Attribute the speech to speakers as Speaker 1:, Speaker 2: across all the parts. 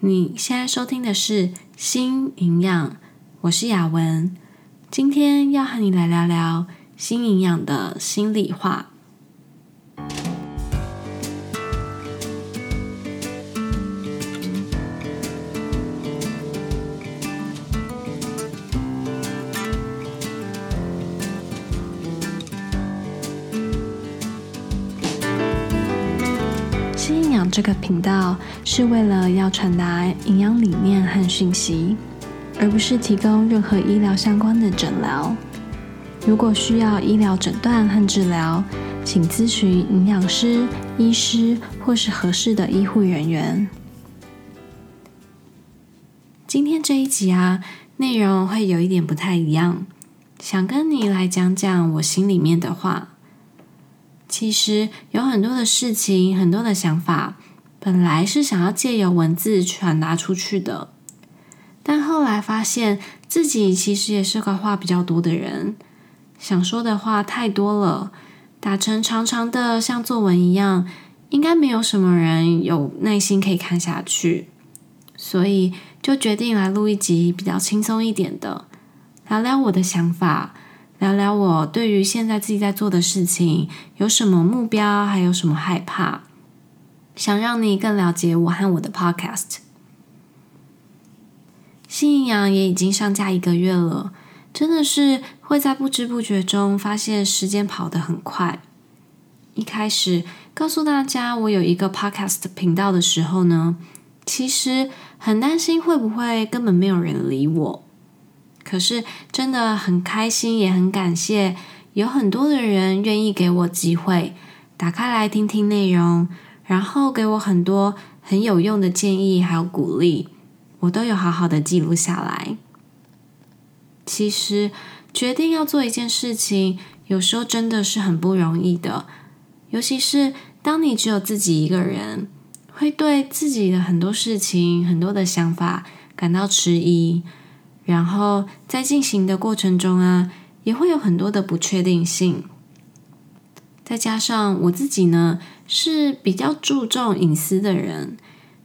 Speaker 1: 你现在收听的是《新营养》，我是雅文，今天要和你来聊聊新营养的心里话。这个频道是为了要传达营养理念和讯息，而不是提供任何医疗相关的诊疗。如果需要医疗诊断和治疗，请咨询营养师、医师或是合适的医护人员。今天这一集啊，内容会有一点不太一样，想跟你来讲讲我心里面的话。其实有很多的事情，很多的想法，本来是想要借由文字传达出去的，但后来发现自己其实也是个话比较多的人，想说的话太多了，打成长长的像作文一样，应该没有什么人有耐心可以看下去，所以就决定来录一集比较轻松一点的，聊聊我的想法。聊聊我对于现在自己在做的事情有什么目标，还有什么害怕，想让你更了解我和我的 Podcast。新营养也已经上架一个月了，真的是会在不知不觉中发现时间跑得很快。一开始告诉大家我有一个 Podcast 频道的时候呢，其实很担心会不会根本没有人理我。可是真的很开心，也很感谢，有很多的人愿意给我机会，打开来听听内容，然后给我很多很有用的建议还有鼓励，我都有好好的记录下来。其实决定要做一件事情，有时候真的是很不容易的，尤其是当你只有自己一个人，会对自己的很多事情、很多的想法感到迟疑。然后在进行的过程中啊，也会有很多的不确定性。再加上我自己呢，是比较注重隐私的人，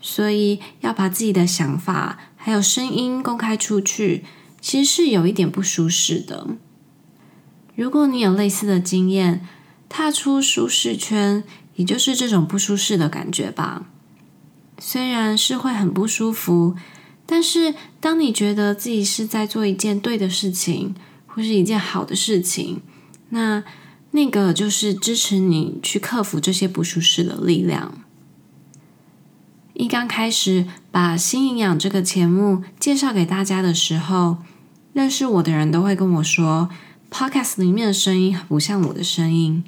Speaker 1: 所以要把自己的想法还有声音公开出去，其实是有一点不舒适的。如果你有类似的经验，踏出舒适圈，也就是这种不舒适的感觉吧。虽然是会很不舒服。但是，当你觉得自己是在做一件对的事情，或是一件好的事情，那那个就是支持你去克服这些不舒适的力量。一刚开始把新营养这个节目介绍给大家的时候，认识我的人都会跟我说，Podcast 里面的声音很不像我的声音。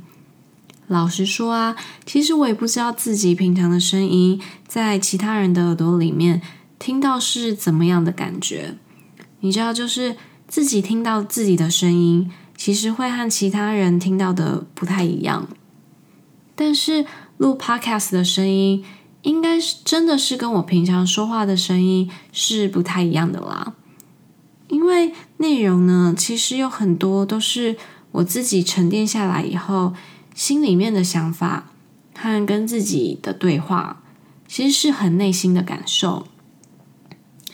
Speaker 1: 老实说啊，其实我也不知道自己平常的声音在其他人的耳朵里面。听到是怎么样的感觉？你知道，就是自己听到自己的声音，其实会和其他人听到的不太一样。但是录 Podcast 的声音，应该是真的是跟我平常说话的声音是不太一样的啦。因为内容呢，其实有很多都是我自己沉淀下来以后，心里面的想法和跟自己的对话，其实是很内心的感受。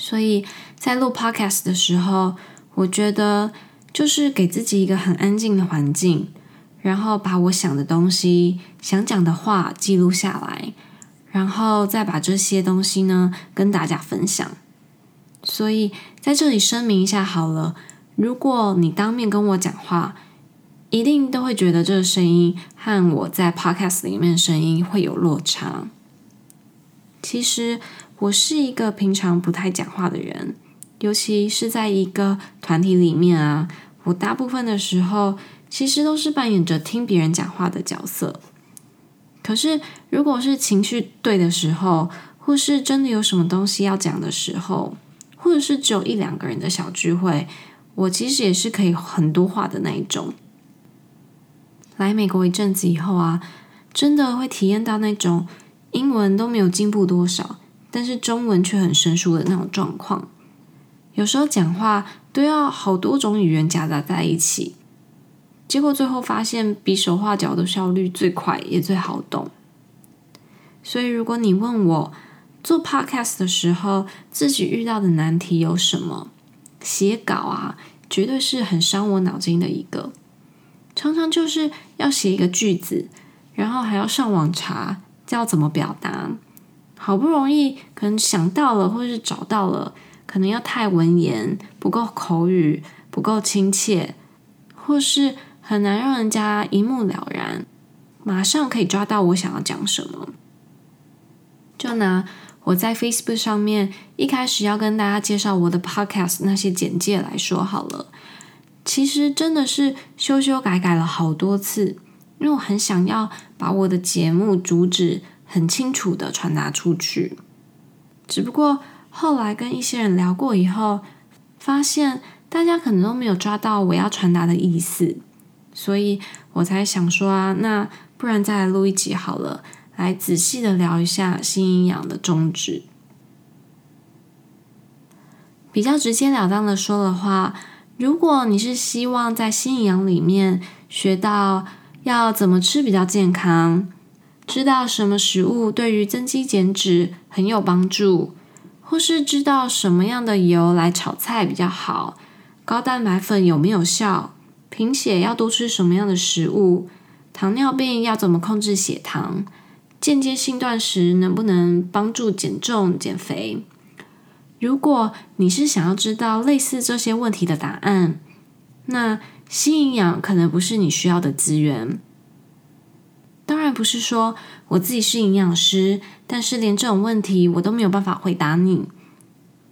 Speaker 1: 所以在录 Podcast 的时候，我觉得就是给自己一个很安静的环境，然后把我想的东西、想讲的话记录下来，然后再把这些东西呢跟大家分享。所以在这里声明一下好了，如果你当面跟我讲话，一定都会觉得这个声音和我在 Podcast 里面的声音会有落差。其实。我是一个平常不太讲话的人，尤其是在一个团体里面啊，我大部分的时候其实都是扮演着听别人讲话的角色。可是，如果是情绪对的时候，或是真的有什么东西要讲的时候，或者是只有一两个人的小聚会，我其实也是可以很多话的那一种。来美国一阵子以后啊，真的会体验到那种英文都没有进步多少。但是中文却很生疏的那种状况，有时候讲话都要好多种语言夹杂在一起，结果最后发现比手画脚的效率最快也最好懂。所以如果你问我做 podcast 的时候，自己遇到的难题有什么？写稿啊，绝对是很伤我脑筋的一个。常常就是要写一个句子，然后还要上网查要怎么表达。好不容易可能想到了，或者是找到了，可能又太文言，不够口语，不够亲切，或是很难让人家一目了然，马上可以抓到我想要讲什么。就拿我在 Facebook 上面一开始要跟大家介绍我的 Podcast 那些简介来说好了，其实真的是修修改改了好多次，因为我很想要把我的节目主旨很清楚的传达出去。只不过后来跟一些人聊过以后，发现大家可能都没有抓到我要传达的意思，所以我才想说啊，那不然再来录一集好了。来仔细的聊一下新营养的宗旨。比较直截了当的说的话，如果你是希望在新营养里面学到要怎么吃比较健康，知道什么食物对于增肌减脂很有帮助，或是知道什么样的油来炒菜比较好，高蛋白粉有没有效，贫血要多吃什么样的食物，糖尿病要怎么控制血糖。间接性断食能不能帮助减重减肥？如果你是想要知道类似这些问题的答案，那新营养可能不是你需要的资源。当然不是说我自己是营养师，但是连这种问题我都没有办法回答你，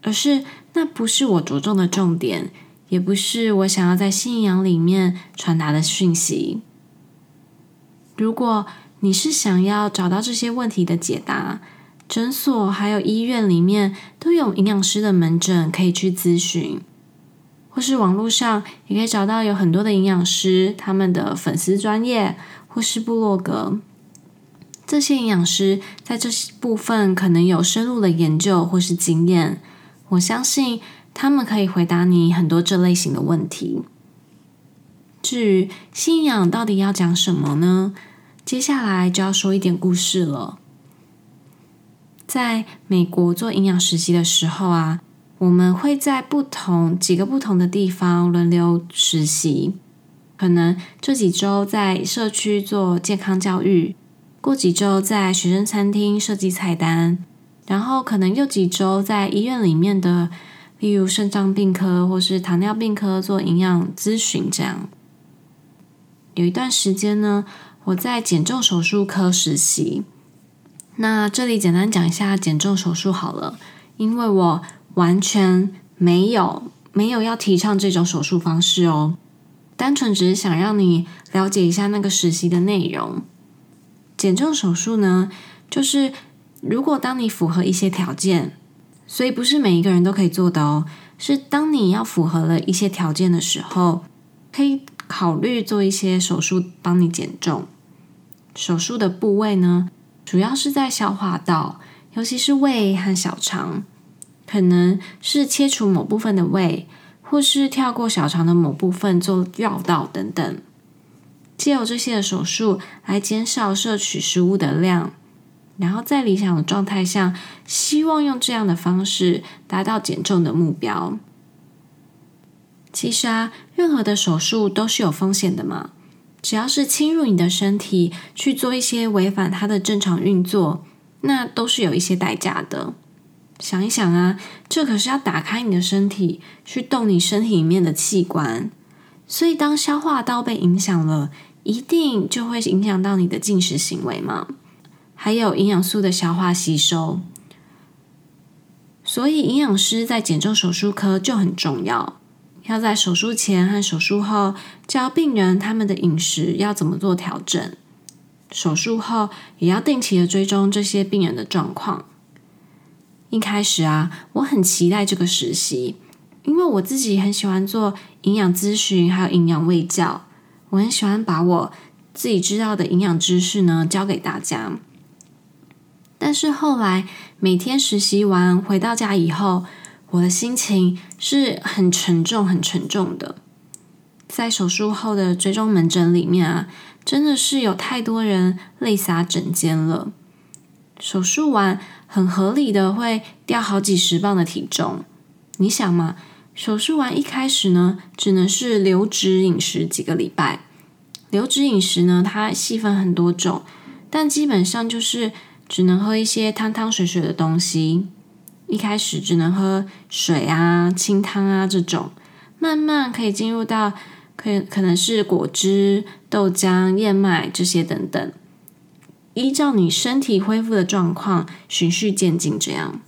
Speaker 1: 而是那不是我着重的重点，也不是我想要在信仰里面传达的讯息。如果你是想要找到这些问题的解答，诊所还有医院里面都有营养师的门诊可以去咨询，或是网络上也可以找到有很多的营养师，他们的粉丝专业或是部落格。这些营养师在这部分可能有深入的研究或是经验，我相信他们可以回答你很多这类型的问题。至于信仰到底要讲什么呢？接下来就要说一点故事了。在美国做营养实习的时候啊，我们会在不同几个不同的地方轮流实习。可能这几周在社区做健康教育，过几周在学生餐厅设计菜单，然后可能又几周在医院里面的，例如肾脏病科或是糖尿病科做营养咨询。这样有一段时间呢。我在减重手术科实习，那这里简单讲一下减重手术好了，因为我完全没有没有要提倡这种手术方式哦，单纯只是想让你了解一下那个实习的内容。减重手术呢，就是如果当你符合一些条件，所以不是每一个人都可以做的哦，是当你要符合了一些条件的时候，可以考虑做一些手术帮你减重。手术的部位呢，主要是在消化道，尤其是胃和小肠，可能是切除某部分的胃，或是跳过小肠的某部分做绕道等等。借由这些的手术来减少摄取食物的量，然后在理想的状态下，希望用这样的方式达到减重的目标。其实啊，任何的手术都是有风险的嘛。只要是侵入你的身体去做一些违反它的正常运作，那都是有一些代价的。想一想啊，这可是要打开你的身体，去动你身体里面的器官。所以当消化道被影响了，一定就会影响到你的进食行为嘛，还有营养素的消化吸收。所以营养师在减重手术科就很重要。要在手术前和手术后教病人他们的饮食要怎么做调整，手术后也要定期的追踪这些病人的状况。一开始啊，我很期待这个实习，因为我自己很喜欢做营养咨询，还有营养卫教，我很喜欢把我自己知道的营养知识呢教给大家。但是后来每天实习完回到家以后，我的心情是很沉重、很沉重的。在手术后的追踪门诊里面啊，真的是有太多人泪洒枕间了。手术完，很合理的会掉好几十磅的体重。你想嘛，手术完一开始呢，只能是流质饮食几个礼拜。流质饮食呢，它细分很多种，但基本上就是只能喝一些汤汤水水的东西。一开始只能喝水啊、清汤啊这种，慢慢可以进入到可可能是果汁、豆浆、燕麦这些等等。依照你身体恢复的状况，循序渐进这样。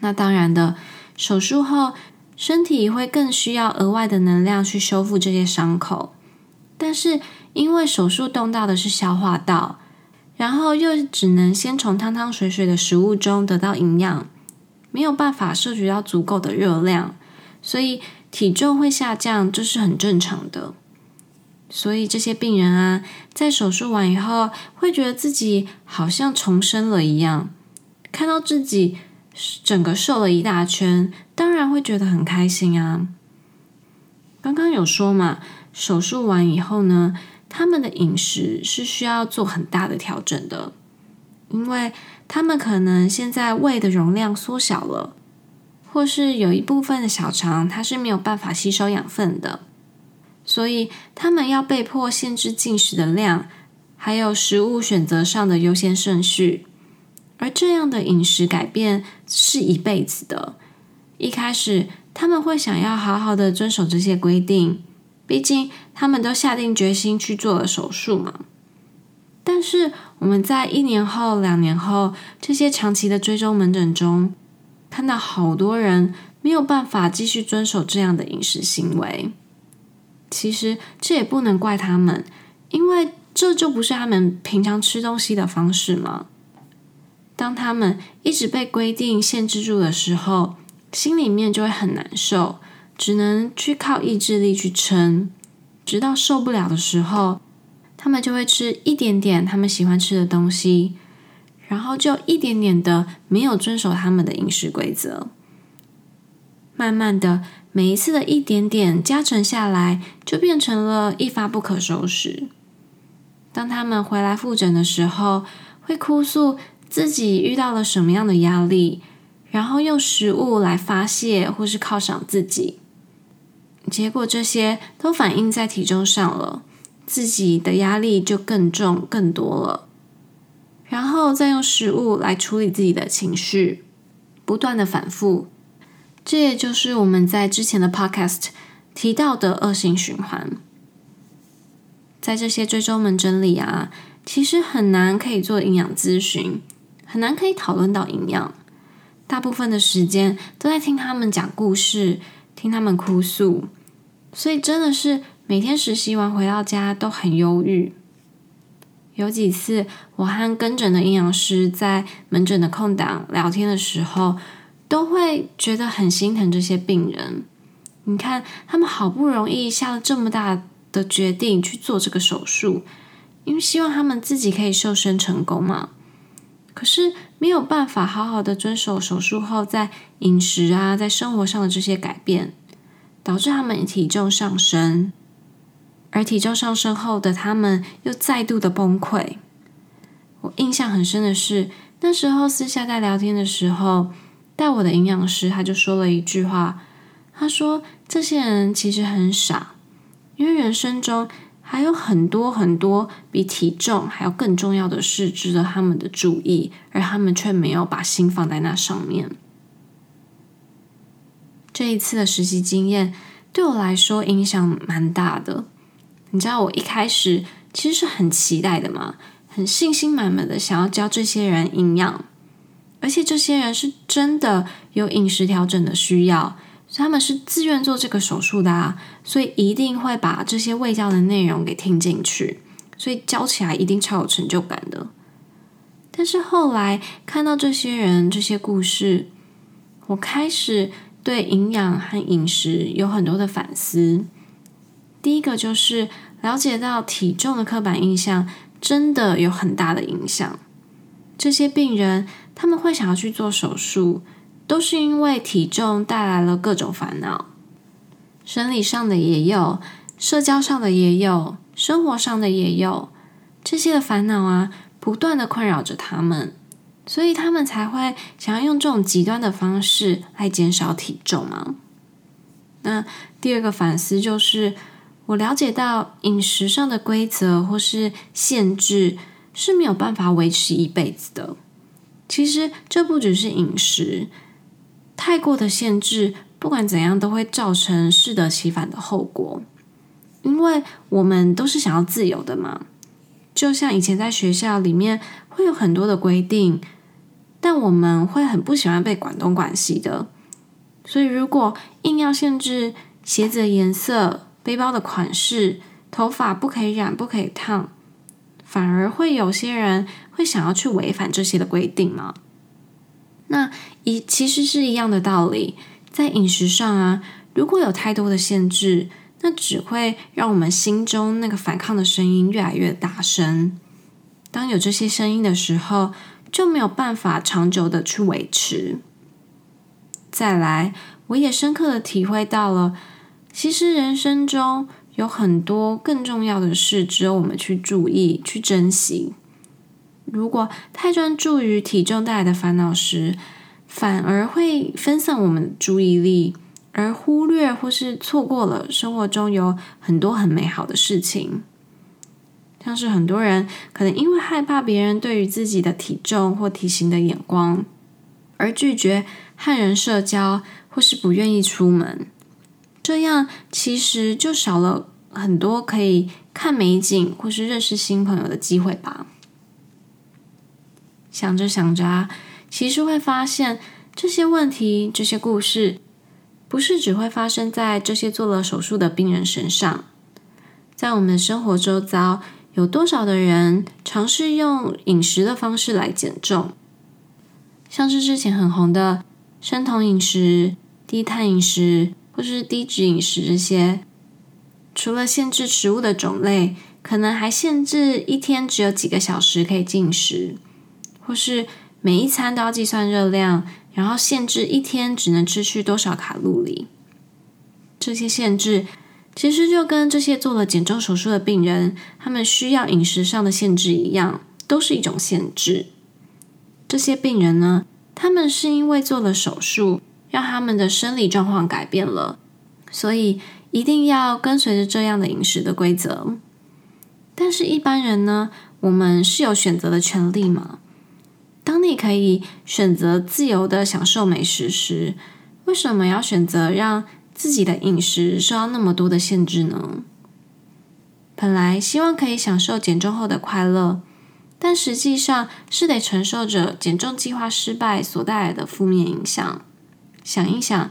Speaker 1: 那当然的，手术后身体会更需要额外的能量去修复这些伤口。但是因为手术动到的是消化道，然后又只能先从汤汤水水的食物中得到营养，没有办法摄取到足够的热量，所以体重会下降，这是很正常的。所以这些病人啊，在手术完以后，会觉得自己好像重生了一样，看到自己整个瘦了一大圈，当然会觉得很开心啊。刚刚有说嘛，手术完以后呢，他们的饮食是需要做很大的调整的，因为他们可能现在胃的容量缩小了，或是有一部分的小肠它是没有办法吸收养分的。所以，他们要被迫限制进食的量，还有食物选择上的优先顺序。而这样的饮食改变是一辈子的。一开始，他们会想要好好的遵守这些规定，毕竟他们都下定决心去做了手术嘛。但是，我们在一年后、两年后这些长期的追踪门诊中，看到好多人没有办法继续遵守这样的饮食行为。其实这也不能怪他们，因为这就不是他们平常吃东西的方式嘛。当他们一直被规定限制住的时候，心里面就会很难受，只能去靠意志力去撑，直到受不了的时候，他们就会吃一点点他们喜欢吃的东西，然后就一点点的没有遵守他们的饮食规则，慢慢的。每一次的一点点加成下来，就变成了一发不可收拾。当他们回来复诊的时候，会哭诉自己遇到了什么样的压力，然后用食物来发泄或是犒赏自己。结果这些都反映在体重上了，自己的压力就更重更多了。然后再用食物来处理自己的情绪，不断的反复。这也就是我们在之前的 podcast 提到的恶性循环。在这些追踪门诊里啊，其实很难可以做营养咨询，很难可以讨论到营养。大部分的时间都在听他们讲故事，听他们哭诉，所以真的是每天实习完回到家都很忧郁。有几次我和跟诊的营养师在门诊的空档聊天的时候，都会觉得很心疼这些病人。你看，他们好不容易下了这么大的决定去做这个手术，因为希望他们自己可以瘦身成功嘛。可是没有办法好好的遵守手术后在饮食啊，在生活上的这些改变，导致他们体重上升。而体重上升后的他们又再度的崩溃。我印象很深的是，那时候私下在聊天的时候。带我的营养师他就说了一句话，他说：“这些人其实很傻，因为人生中还有很多很多比体重还要更重要的事值得他们的注意，而他们却没有把心放在那上面。”这一次的实习经验对我来说影响蛮大的。你知道我一开始其实是很期待的嘛，很信心满满的想要教这些人营养。而且这些人是真的有饮食调整的需要，他们是自愿做这个手术的啊，所以一定会把这些卫教的内容给听进去，所以教起来一定超有成就感的。但是后来看到这些人这些故事，我开始对营养和饮食有很多的反思。第一个就是了解到体重的刻板印象真的有很大的影响，这些病人。他们会想要去做手术，都是因为体重带来了各种烦恼，生理上的也有，社交上的也有，生活上的也有，这些的烦恼啊，不断的困扰着他们，所以他们才会想要用这种极端的方式来减少体重嘛。那第二个反思就是，我了解到饮食上的规则或是限制是没有办法维持一辈子的。其实这不只是饮食，太过的限制，不管怎样都会造成适得其反的后果。因为我们都是想要自由的嘛，就像以前在学校里面会有很多的规定，但我们会很不喜欢被管东管西的。所以如果硬要限制鞋子的颜色、背包的款式、头发不可以染、不可以烫，反而会有些人会想要去违反这些的规定嘛。那一其实是一样的道理，在饮食上啊，如果有太多的限制，那只会让我们心中那个反抗的声音越来越大声。当有这些声音的时候，就没有办法长久的去维持。再来，我也深刻的体会到了，其实人生中有很多更重要的事，只有我们去注意、去珍惜。如果太专注于体重带来的烦恼时，反而会分散我们的注意力。而忽略或是错过了生活中有很多很美好的事情，像是很多人可能因为害怕别人对于自己的体重或体型的眼光，而拒绝和人社交，或是不愿意出门，这样其实就少了很多可以看美景或是认识新朋友的机会吧。想着想着，其实会发现这些问题、这些故事。不是只会发生在这些做了手术的病人身上，在我们生活周遭，有多少的人尝试用饮食的方式来减重？像是之前很红的生酮饮食、低碳饮食或是低脂饮食这些，除了限制食物的种类，可能还限制一天只有几个小时可以进食，或是每一餐都要计算热量。然后限制一天只能吃去多少卡路里，这些限制其实就跟这些做了减重手术的病人，他们需要饮食上的限制一样，都是一种限制。这些病人呢，他们是因为做了手术，让他们的生理状况改变了，所以一定要跟随着这样的饮食的规则。但是，一般人呢，我们是有选择的权利嘛？当你可以选择自由的享受美食时，为什么要选择让自己的饮食受到那么多的限制呢？本来希望可以享受减重后的快乐，但实际上是得承受着减重计划失败所带来的负面影响。想一想，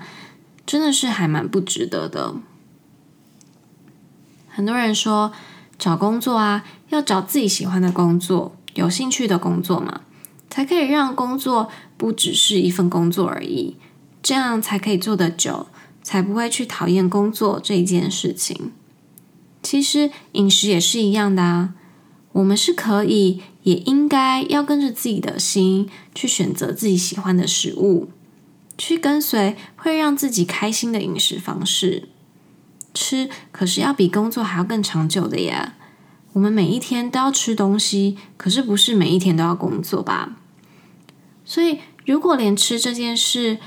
Speaker 1: 真的是还蛮不值得的。很多人说找工作啊，要找自己喜欢的工作，有兴趣的工作嘛。才可以让工作不只是一份工作而已，这样才可以做得久，才不会去讨厌工作这一件事情。其实饮食也是一样的啊，我们是可以，也应该要跟着自己的心去选择自己喜欢的食物，去跟随会让自己开心的饮食方式。吃可是要比工作还要更长久的呀。我们每一天都要吃东西，可是不是每一天都要工作吧？所以，如果连吃这件事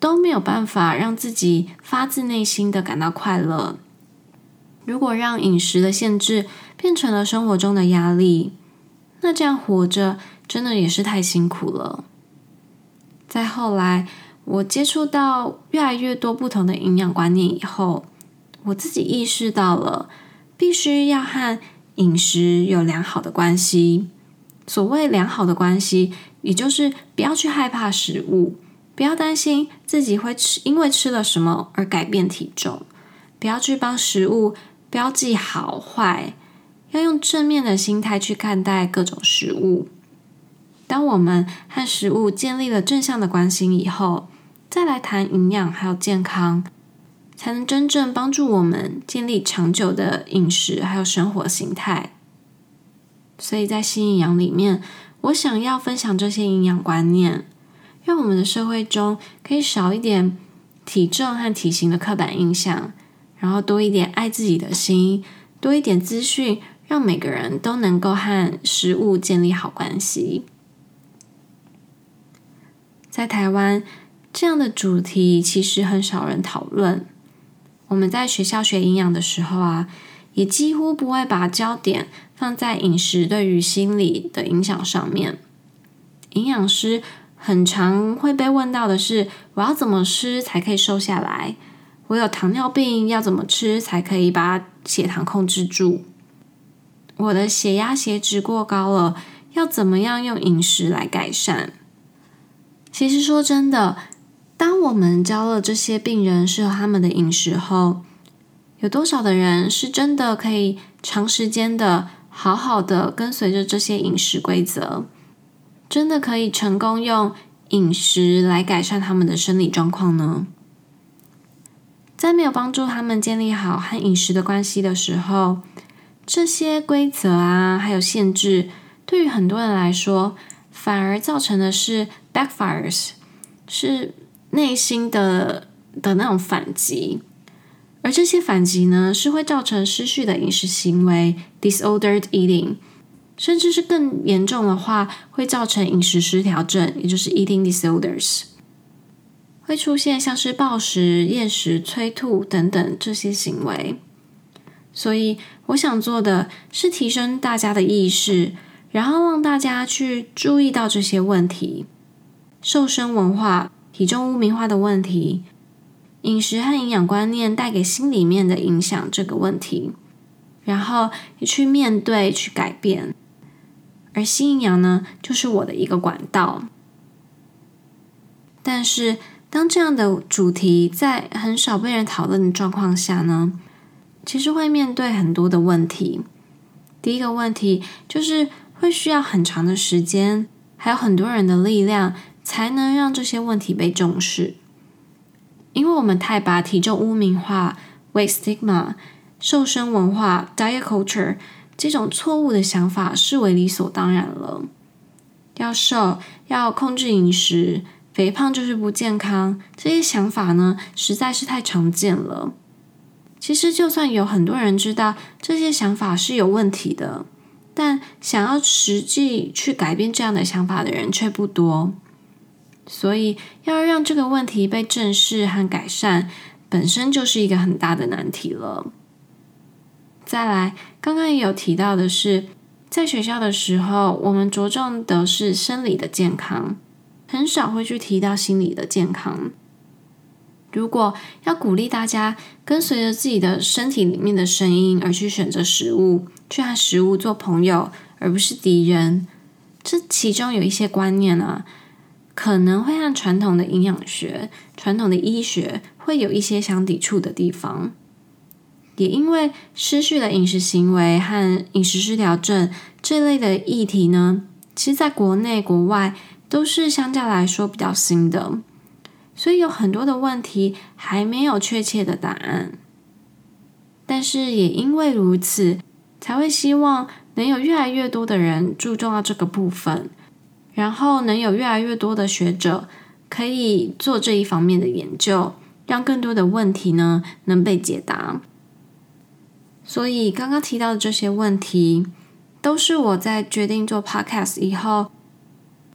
Speaker 1: 都没有办法让自己发自内心的感到快乐，如果让饮食的限制变成了生活中的压力，那这样活着真的也是太辛苦了。再后来，我接触到越来越多不同的营养观念以后，我自己意识到了，必须要和饮食有良好的关系。所谓良好的关系，也就是不要去害怕食物，不要担心自己会吃，因为吃了什么而改变体重，不要去帮食物标记好坏，要用正面的心态去看待各种食物。当我们和食物建立了正向的关系以后，再来谈营养还有健康，才能真正帮助我们建立长久的饮食还有生活形态。所以在新营养里面，我想要分享这些营养观念，让我们的社会中可以少一点体重和体型的刻板印象，然后多一点爱自己的心，多一点资讯，让每个人都能够和食物建立好关系。在台湾，这样的主题其实很少人讨论。我们在学校学营养的时候啊，也几乎不会把焦点放在饮食对于心理的影响上面。营养师很常会被问到的是：我要怎么吃才可以瘦下来？我有糖尿病，要怎么吃才可以把血糖控制住？我的血压、血脂过高了，要怎么样用饮食来改善？其实说真的，当我们教了这些病人适合他们的饮食后，有多少的人是真的可以长时间的好好的跟随着这些饮食规则，真的可以成功用饮食来改善他们的生理状况呢？在没有帮助他们建立好和饮食的关系的时候，这些规则啊，还有限制，对于很多人来说，反而造成的是 backfires，是内心的的那种反击。而这些反击呢，是会造成失序的饮食行为 （disordered eating），甚至是更严重的话，会造成饮食失调症，也就是 eating disorders。会出现像是暴食、厌食、催吐等等这些行为，所以我想做的是提升大家的意识，然后让大家去注意到这些问题：瘦身文化、体重污名化的问题、饮食和营养观念带给心里面的影响这个问题，然后去面对、去改变。而新营养呢，就是我的一个管道，但是。当这样的主题在很少被人讨论的状况下呢，其实会面对很多的问题。第一个问题就是会需要很长的时间，还有很多人的力量，才能让这些问题被重视。因为我们太把体重污名化 （weight stigma）、瘦身文化 （diet culture） 这种错误的想法视为理所当然了。要瘦，要控制饮食。肥胖就是不健康，这些想法呢，实在是太常见了。其实，就算有很多人知道这些想法是有问题的，但想要实际去改变这样的想法的人却不多。所以，要让这个问题被正视和改善，本身就是一个很大的难题了。再来，刚刚也有提到的是，在学校的时候，我们着重的是生理的健康。很少会去提到心理的健康。如果要鼓励大家跟随着自己的身体里面的声音而去选择食物，去和食物做朋友，而不是敌人，这其中有一些观念啊，可能会和传统的营养学、传统的医学会有一些相抵触的地方。也因为失序的饮食行为和饮食失调症这类的议题呢，其实在国内国外。都是相较来说比较新的，所以有很多的问题还没有确切的答案。但是也因为如此，才会希望能有越来越多的人注重到这个部分，然后能有越来越多的学者可以做这一方面的研究，让更多的问题呢能被解答。所以刚刚提到的这些问题，都是我在决定做 Podcast 以后。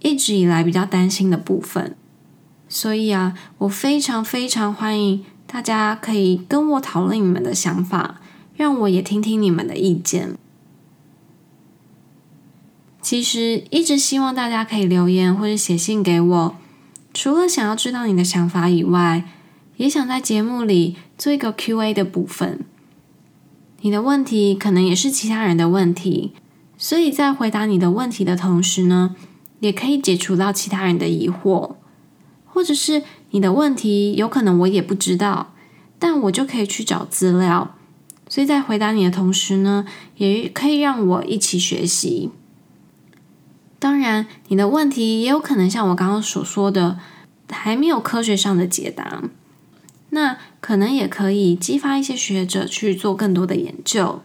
Speaker 1: 一直以来比较担心的部分，所以啊，我非常非常欢迎大家可以跟我讨论你们的想法，让我也听听你们的意见。其实一直希望大家可以留言或者写信给我，除了想要知道你的想法以外，也想在节目里做一个 Q&A 的部分。你的问题可能也是其他人的问题，所以在回答你的问题的同时呢，也可以解除到其他人的疑惑，或者是你的问题有可能我也不知道，但我就可以去找资料。所以在回答你的同时呢，也可以让我一起学习。当然，你的问题也有可能像我刚刚所说的，还没有科学上的解答，那可能也可以激发一些学者去做更多的研究。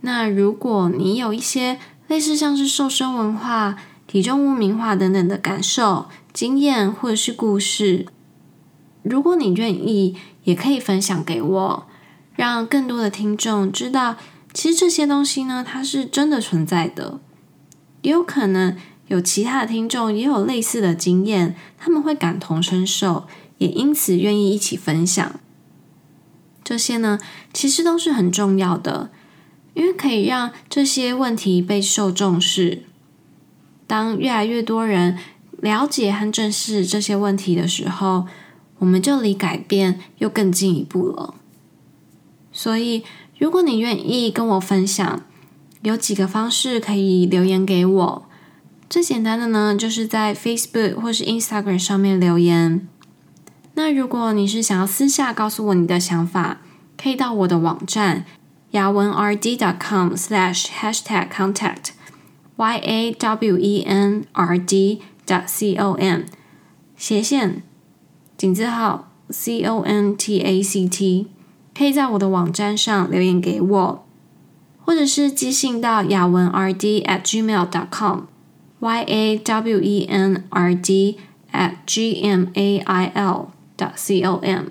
Speaker 1: 那如果你有一些，类似像是瘦身文化、体重污名化等等的感受、经验或者是故事，如果你愿意，也可以分享给我，让更多的听众知道，其实这些东西呢，它是真的存在的。也有可能有其他的听众也有类似的经验，他们会感同身受，也因此愿意一起分享。这些呢，其实都是很重要的，因为可以让这些问题被受重视。当越来越多人了解和正视这些问题的时候，我们就离改变又更进一步了。所以，如果你愿意跟我分享，有几个方式可以留言给我。最简单的呢，就是在 Facebook 或是 Instagram 上面留言。那如果你是想要私下告诉我你的想法，可以到我的网站雅文 rd dot com slash hashtag contact y a w e n r d dot c o m 斜线井字号 c o n t a c t 可以在我的网站上留言给我，或者是寄信到雅文 rd at gmail dot com y a w e n r d at g m a i l dot c o m，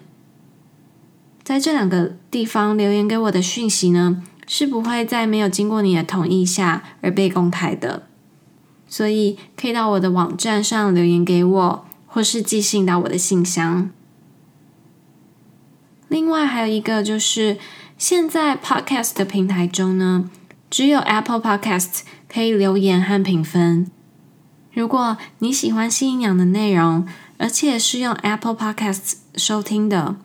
Speaker 1: 在这两个地方留言给我的讯息呢，是不会在没有经过你的同意下而被公开的，所以可以到我的网站上留言给我，或是寄信到我的信箱。另外还有一个就是，现在 Podcast 的平台中呢，只有 Apple Podcast 可以留言和评分。如果你喜欢新营养的内容，而且是用 Apple Podcast 收听的，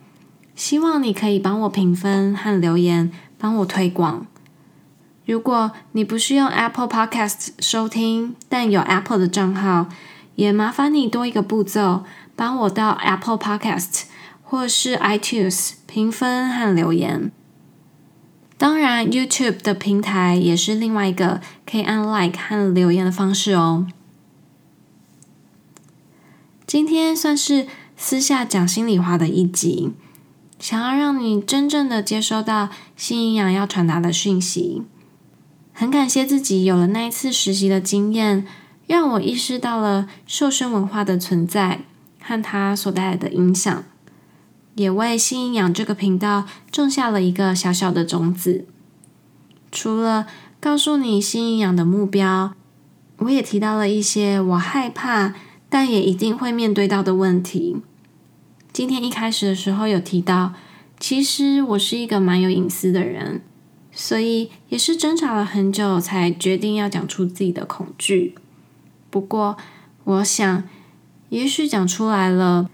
Speaker 1: 希望你可以帮我评分和留言，帮我推广。如果你不是用 Apple Podcast 收听，但有 Apple 的账号，也麻烦你多一个步骤，帮我到 Apple Podcast 或是 iTunes 评分和留言。当然，YouTube 的平台也是另外一个可以按 Like 和留言的方式哦。今天算是私下讲心里话的一集，想要让你真正的接收到新营养要传达的讯息。很感谢自己有了那一次实习的经验，让我意识到了瘦身文化的存在和它所带来的影响，也为新营养这个频道种下了一个小小的种子。除了告诉你新营养的目标，我也提到了一些我害怕。但也一定会面对到的问题。今天一开始的时候有提到，其实我是一个蛮有隐私的人，所以也是挣扎了很久才决定要讲出自己的恐惧。不过，我想，也许讲出来了，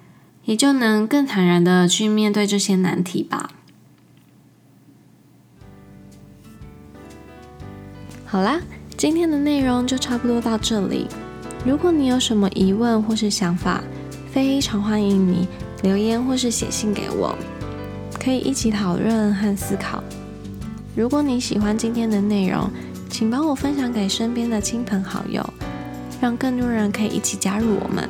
Speaker 1: 也就能更坦然的去面对这些难题吧。好啦，今天的内容就差不多到这里。如果你有什么疑问或是想法，非常欢迎你留言或是写信给我，可以一起讨论和思考。如果你喜欢今天的内容，请帮我分享给身边的亲朋好友，让更多人可以一起加入我们。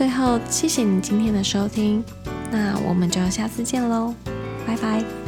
Speaker 1: 最后，谢谢你今天的收听，那我们就下次见喽，拜拜。